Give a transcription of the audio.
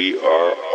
we are